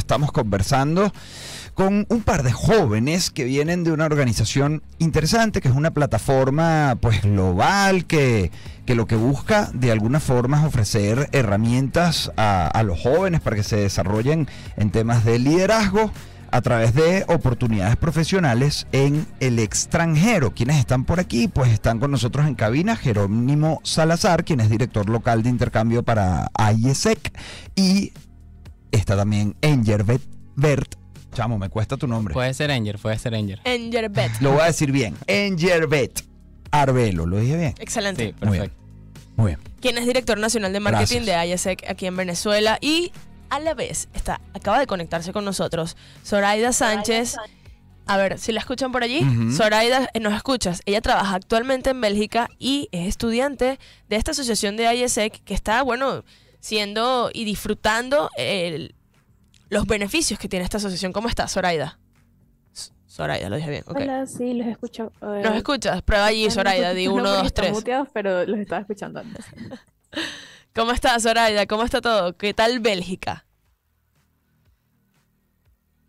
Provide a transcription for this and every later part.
estamos conversando con un par de jóvenes que vienen de una organización interesante, que es una plataforma pues global que, que lo que busca de alguna forma es ofrecer herramientas a, los jóvenes para que se desarrollen en temas de liderazgo a través de oportunidades profesionales en el extranjero. Quienes están por aquí, pues están con nosotros en cabina Jerónimo Salazar, quien es director local de intercambio para IESEC, y está también Enger Bert. Chamo, me cuesta tu nombre. Puede ser Enger, puede ser Enger. Engerbet. Lo voy a decir bien. Enger Bet Arbelo, ¿lo dije bien? Excelente. Sí, Muy bien. perfecto. Muy bien. quien es director nacional de marketing Gracias. de IASEC aquí en Venezuela y a la vez está, acaba de conectarse con nosotros Zoraida Sánchez. A ver, si la escuchan por allí. Zoraida, eh, nos escuchas. Ella trabaja actualmente en Bélgica y es estudiante de esta asociación de IASEC que está, bueno, siendo y disfrutando el- los beneficios que tiene esta asociación. ¿Cómo estás, Zoraida? Zoraida, lo dije bien. ok. Hola, sí, los escucho. Eh, ¿Nos escuchas? Prueba allí, Zoraida, di uno, un dos, tres. muteados, pero los estaba escuchando antes. ¿Cómo estás, Zoraida? ¿Cómo está todo? ¿Qué tal Bélgica?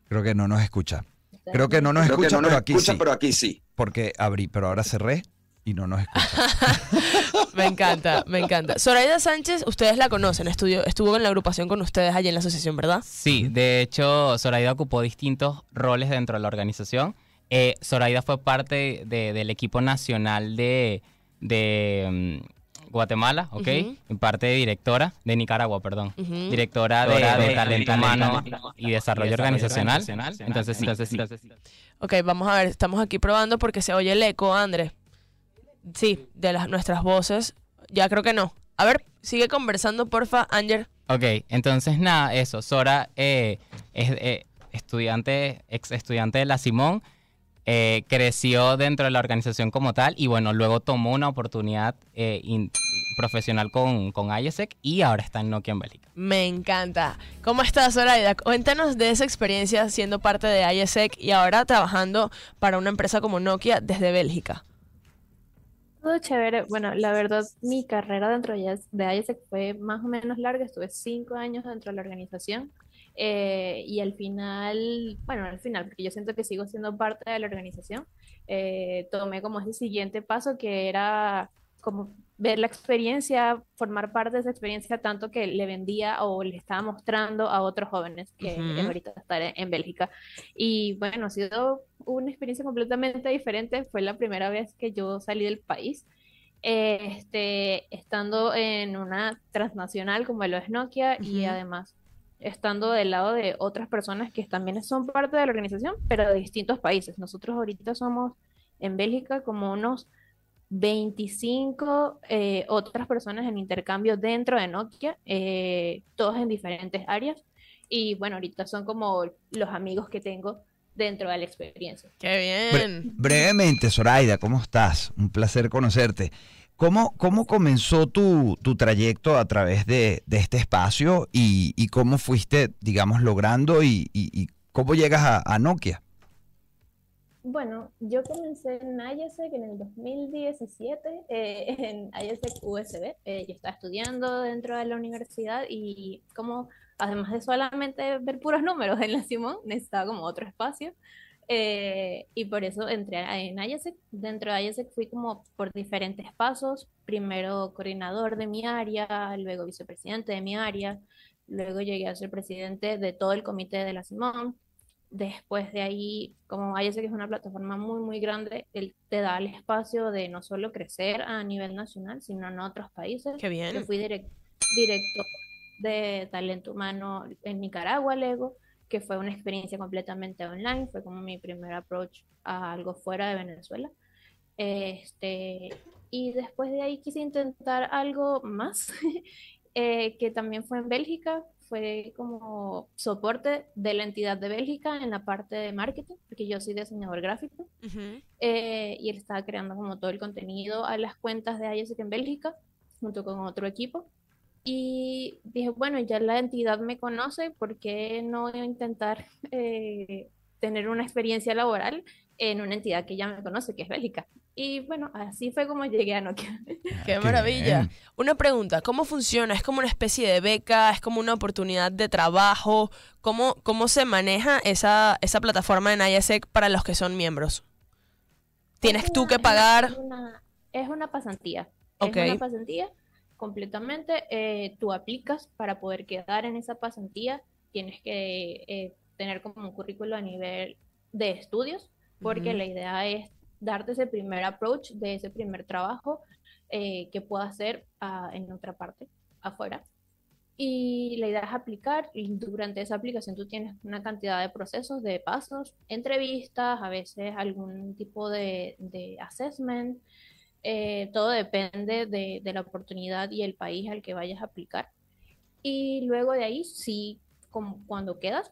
Creo que no nos escucha. Creo que no nos Creo que escucha, no nos pero aquí sí. pero aquí sí. Porque abrí, pero ahora cerré y no nos escucha. Me encanta, me encanta. Zoraida Sánchez, ustedes la conocen, estudió, estuvo en la agrupación con ustedes allí en la asociación, ¿verdad? Sí, de hecho, Zoraida ocupó distintos roles dentro de la organización. Eh, Zoraida fue parte de- del equipo nacional de, de mm, Guatemala, ¿ok? En parte de directora, de Nicaragua, perdón. Directora de, de talento humano y desarrollo organizacional. Entonces, sí, entonces sí. Ok, vamos a ver, estamos aquí probando porque se oye el eco, André. Sí, de las, nuestras voces. Ya creo que no. A ver, sigue conversando, porfa, Anger. Ok, entonces nada, eso. Sora eh, es eh, estudiante, ex estudiante de la Simón, eh, creció dentro de la organización como tal y bueno, luego tomó una oportunidad eh, in- profesional con, con IESEC y ahora está en Nokia en Bélgica. Me encanta. ¿Cómo estás, Zoraida? Cuéntanos de esa experiencia siendo parte de ISEC y ahora trabajando para una empresa como Nokia desde Bélgica. Todo chévere. Bueno, la verdad, mi carrera dentro de IAS- de IASEC fue más o menos larga. Estuve cinco años dentro de la organización. eh, y al final, bueno, al final, porque yo siento que sigo siendo parte de la organización, eh, tomé como ese siguiente paso que era como ver la experiencia, formar parte de esa experiencia, tanto que le vendía o le estaba mostrando a otros jóvenes que Ujú. ahorita están en Bélgica. Y bueno, ha sido una experiencia completamente diferente. Fue la primera vez que yo salí del país. eh, Este, estando en una transnacional como lo es Nokia y además estando del lado de otras personas que también son parte de la organización, pero de distintos países. Nosotros ahorita somos en Bélgica como unos 25 eh, otras personas en intercambio dentro de Nokia, eh, todos en diferentes áreas. Y bueno, ahorita son como los amigos que tengo dentro de la experiencia. ¡Qué Bre- bien! brevemente, Zoraida, ¿cómo estás? Un placer conocerte. ¿Cómo, cómo comenzó tu, tu trayecto a través de, de este espacio y, y cómo fuiste, digamos, logrando y, y- y cómo llegas a, a Nokia? Bueno, yo comencé en IASEC en el 2017, eh, en IASEC USB. Eh, yo estaba estudiando dentro de la universidad y como además de solamente ver puros números en la Simón, necesitaba como otro espacio. Eh, y por eso entré en IASEC. Dentro de IASEC fui como por diferentes pasos. Primero coordinador de mi área, luego vicepresidente de mi área, luego llegué a ser presidente de todo el comité de la Simón. Después de ahí, como IASEC es una plataforma muy, muy grande, él te da el espacio de no solo crecer a nivel nacional, sino en otros países. ¡Qué bien! Yo fui direct- director de talento humano en Nicaragua, luego, que fue una experiencia completamente online, fue como mi primer approach a algo fuera de Venezuela. Este, y después de ahí quise intentar algo más, eh, que también fue en Bélgica, fue como soporte de la entidad de Bélgica en la parte de marketing, porque yo soy diseñador gráfico Ujú. eh, y él estaba creando como todo el contenido a las cuentas de IASEC en Bélgica, junto con otro equipo. Y dije, bueno, ya la entidad me conoce, ¿por qué no intentar eh, tener una experiencia laboral en una entidad que ya me conoce, que es Bélgica. Y bueno, así fue como llegué a Nokia. Qué Qué maravilla. bien. Una pregunta, ¿cómo funciona? ¿Es como una especie de beca? ¿Es como una oportunidad de trabajo? ¿Cómo, cómo se maneja esa, esa plataforma en ISEC para los que son miembros? ¿Tienes Es tú que pagar? Es una, es una pasantía. Ok. Es una pasantía completamente. eh, tú aplicas para poder quedar en esa pasantía. Tienes que eh, tener como un currículo a nivel de estudios, porque la idea es darte ese primer approach de ese primer trabajo eh, que puedas hacer ah, en otra parte, afuera. Y la idea es aplicar, y durante esa aplicación tú tienes una cantidad de procesos, de pasos, entrevistas, a veces algún tipo de, de assessment. eh, todo depende de, de la oportunidad y el país al que vayas a aplicar. Y luego de ahí, sí, como cuando quedas,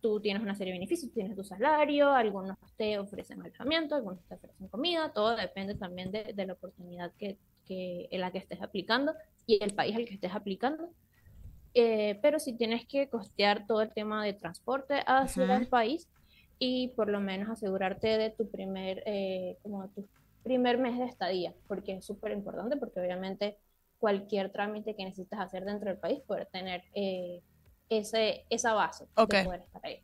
tú tienes una serie de beneficios, tienes tu salario, algunos te ofrecen alojamiento, algunos te ofrecen comida, todo depende también de, de la oportunidad que, que, en la que estés aplicando y el país al que estés aplicando. Eh, pero si tienes que costear todo el tema de transporte hacia Ujú. el país y por lo menos asegurarte de tu primer, eh, como tu primer mes de estadía, porque es súper importante, porque obviamente cualquier trámite que necesitas hacer dentro del país, poder tener eh, ese, esa base Ok. de poder estar ahí.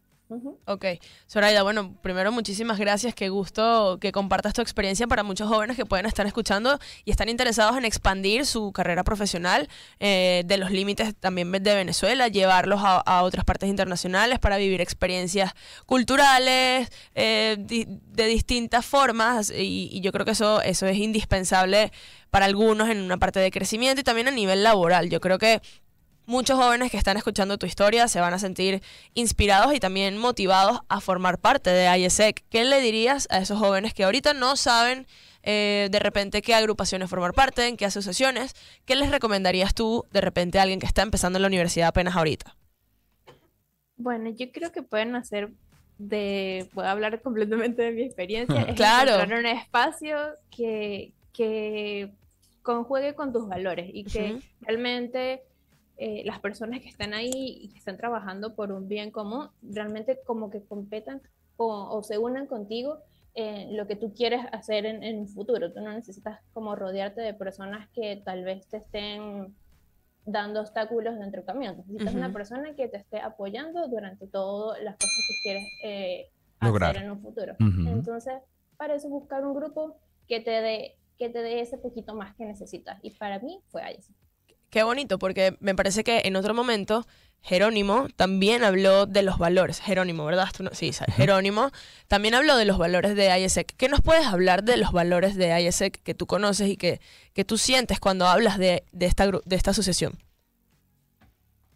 Ok. Zoraida, bueno, primero muchísimas gracias. Qué gusto que compartas tu experiencia para muchos jóvenes que pueden estar escuchando y están interesados en expandir su carrera profesional eh, de los límites también de Venezuela, llevarlos a, a otras partes internacionales para vivir experiencias culturales eh, di- de distintas formas y, y yo creo que eso, eso es indispensable para algunos en una parte de crecimiento y también a nivel laboral. Yo creo que muchos jóvenes que están escuchando tu historia se van a sentir inspirados y también motivados a formar parte de IESEC. ¿Qué le dirías a esos jóvenes que ahorita no saben eh, de repente qué agrupaciones formar parte, en qué asociaciones? ¿Qué les recomendarías tú de repente a alguien que está empezando en la universidad apenas ahorita? Bueno, yo creo que pueden hacer de, voy a hablar completamente de mi experiencia, es Claro. encontrar un espacio que, que conjuegue con tus valores y que realmente eh, las personas que están ahí y que están trabajando por un bien común, realmente como que competan o, o se unan contigo en lo que tú quieres hacer en, en un futuro. Tú no necesitas como rodearte de personas que tal vez te estén dando obstáculos dentro del camino. Necesitas una Ujú. persona que te esté apoyando durante todas las cosas que quieres eh, Lograr. hacer en un futuro. Ujú. Entonces, para eso buscar un grupo que te dé que te dé ese poquito más que necesitas. Y para mí fue ahí. Qué bonito, porque me parece que en otro momento Jerónimo también habló de los valores. Jerónimo, ¿verdad? Tú no- sí, Jerónimo también habló de los valores de ISEC. ¿Qué nos puedes hablar de los valores de ISEC que tú conoces y que, que tú sientes cuando hablas de, de esta, de esta asociación?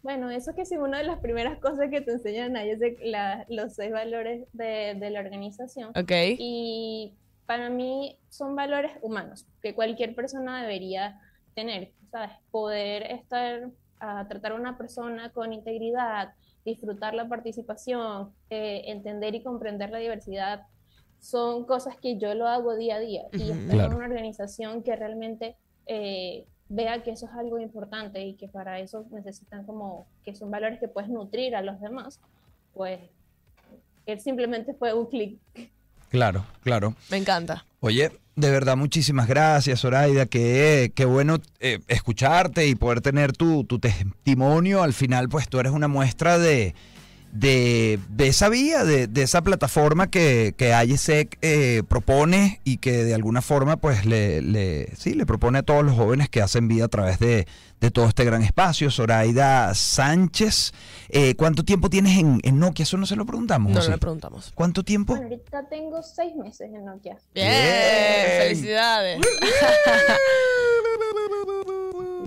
Bueno, eso que es una de las primeras cosas que te enseñan de la- los seis valores de, de la organización. ¿Ok? Y para mí son valores humanos que cualquier persona debería tener, ¿sabes? Poder estar, a tratar a una persona con integridad, disfrutar la participación, eh, entender y comprender la diversidad, son cosas que yo lo hago día a día. Y estar Claro. en una organización que realmente eh, vea que eso es algo importante y que para eso necesitan como que son valores que puedes nutrir a los demás, pues él simplemente fue un clic. Claro, claro. Me encanta. Oye, de verdad, muchísimas gracias, Zoraida. Qué, qué bueno eh, escucharte y poder tener tu, tu testimonio. Al final, pues tú eres una muestra de, de, de esa vía, de, de esa plataforma que, que IESEC eh, propone y que de alguna forma, pues le, le, sí, le propone a todos los jóvenes que hacen vida a través de, de todo este gran espacio. Zoraida Sánchez, eh, ¿cuánto tiempo tienes en, en Nokia? Eso no se lo preguntamos. No ¿o sí? le preguntamos. ¿Cuánto tiempo? Ahorita tengo seis meses en Nokia. Bien, Bien. felicidades.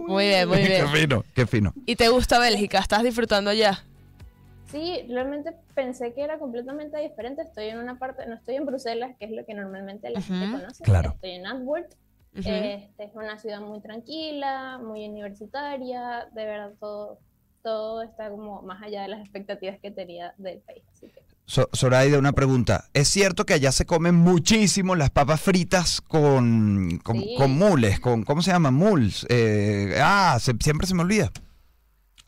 Muy bien, muy bien. qué fino, qué fino. ¿Y te gusta Bélgica? ¿Estás disfrutando ya? Sí, realmente pensé que era completamente diferente. Estoy en una parte, no estoy en Bruselas, que es lo que normalmente la gente conoce. claro. Estoy en Antwerp. Este, es una ciudad muy tranquila, muy universitaria. De verdad, todo, todo está como más allá de las expectativas que tenía del país. Así que, So- Zoraida, una pregunta. ¿Es cierto que allá se comen muchísimo las papas fritas con, con, Sí. con mules? Con, ¿Cómo se llama? Mules. Eh, ah, se- siempre se me olvida.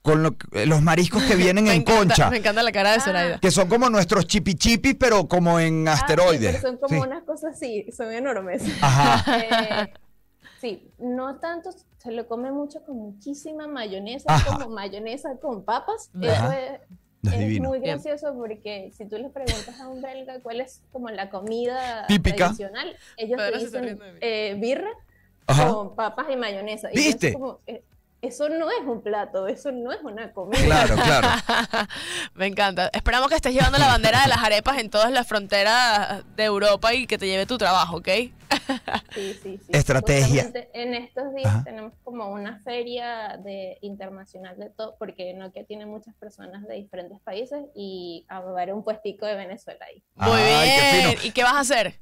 Con lo que- los mariscos que vienen Me en encanta, concha, Me encanta la cara de Ah. Zoraida. que son como nuestros chipichipis, pero como en Ah, sí, asteroides. pero son como Sí. unas cosas así, son enormes. Ajá. Eh, sí, no tanto, se lo come mucho con muchísima mayonesa, Ajá. como mayonesa con papas. Ajá. Eso es, Es es divino. muy gracioso porque si tú le preguntas a un belga cuál es como la comida Típica. tradicional, ellos te dicen eh, birra Ajá. con papas y mayonesa. ¿Viste? como, eh, eso no es un plato, eso no es una comida. Claro, claro. Me encanta. Esperamos que estés llevando la bandera de las arepas en todas las fronteras de Europa y que te lleve tu trabajo, ¿ok? Sí, sí, sí. Estrategia. Justamente En estos días Ajá. tenemos como una feria de internacional de todo, porque Nokia tiene muchas personas de diferentes países y a haber un puestico de Venezuela ahí. Muy Ay, qué bien. fino. ¿Y qué vas a hacer?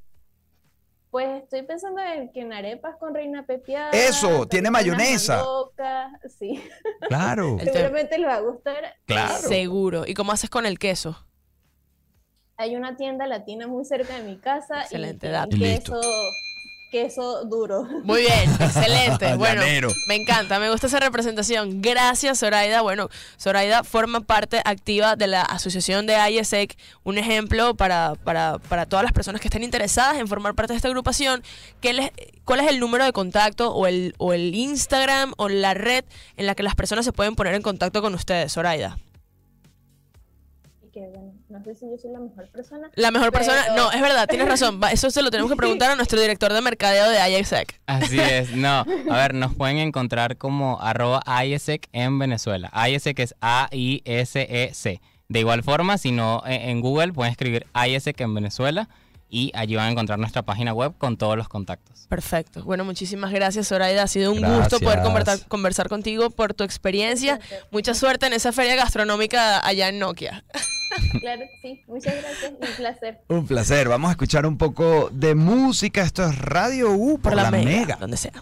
Pues estoy pensando en que en arepas con reina pepiada. Eso, tiene mayonesa. Sí, Claro. El seguramente les va a gustar. Claro. Seguro. ¿Y cómo haces con el queso? Hay una tienda latina muy cerca de mi casa Excelente y Listo. queso, queso duro. Muy bien, excelente. Bueno, Llanero. me encanta, me gusta esa representación. Gracias, Zoraida. Bueno, Zoraida forma parte activa de la asociación de IESEC, un ejemplo para, para, para todas las personas que estén interesadas en formar parte de esta agrupación. ¿Qué les, ¿Cuál es el número de contacto o el, o el Instagram o la red en la que las personas se pueden poner en contacto con ustedes, Zoraida? Que bueno, no sé si yo soy la mejor persona. La mejor persona, no, es verdad, tienes razón. Eso se lo tenemos que preguntar a nuestro director de mercadeo de IESEC. Así es, no. A ver, nos pueden encontrar como arroba IESEC en Venezuela. IESEC es A-I-S-E-C. De igual forma, si no, eh, en Google pueden escribir IESEC en Venezuela y allí van a encontrar nuestra página web con todos los contactos. Perfecto. Bueno, muchísimas gracias, Zoraida. Ha sido un gusto poder conversar, conversar contigo por tu experiencia. Mucha suerte en esa feria gastronómica allá en Nokia. Claro, sí. Muchas gracias. Un placer. Un placer. Vamos a escuchar un poco de música. Esto es Radio U por, la, Mega. donde sea.